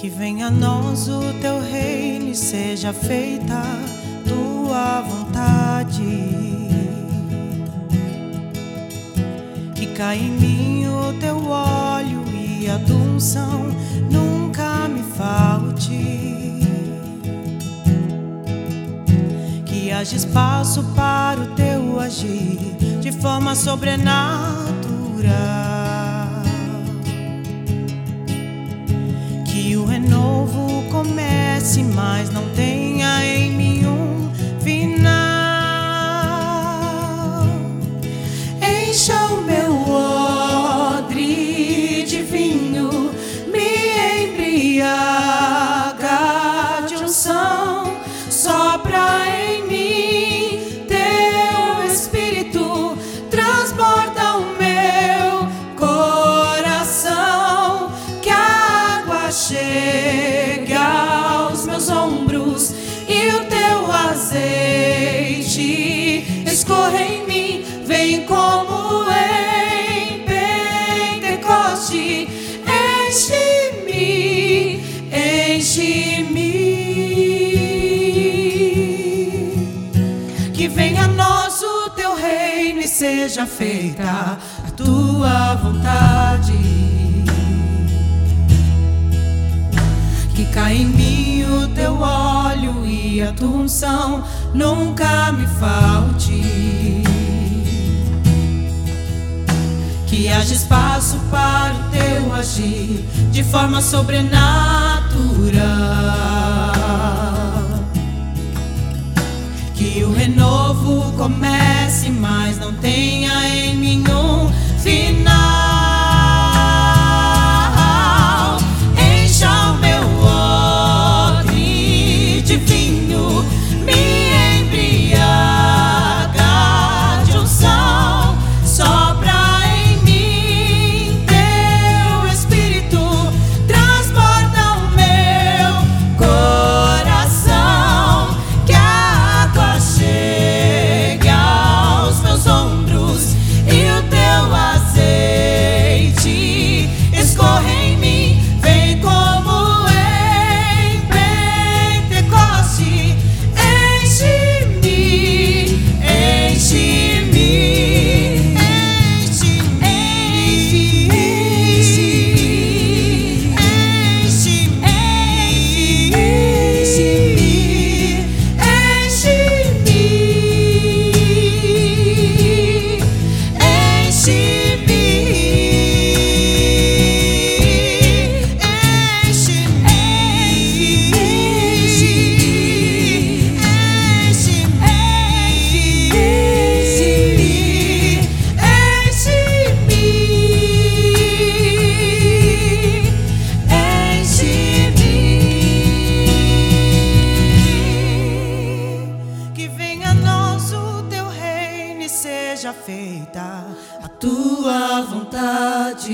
Que venha a nós o teu reino e seja feita tua vontade. Que caia em mim o teu óleo e a unção nunca me falte. Que haja espaço para o teu agir de forma sobrenatural. renovo comece, mas não tenha vem como em Pentecoste, enche-me, enche-me. Que venha a nós o teu reino e seja feita a tua vontade. Que caia em mim o teu óleo e a tua unção nunca me falte. Que haja espaço para o teu agir de forma sobrenatural. Que o renovo comece, mas não tenha seja feita a tua vontade.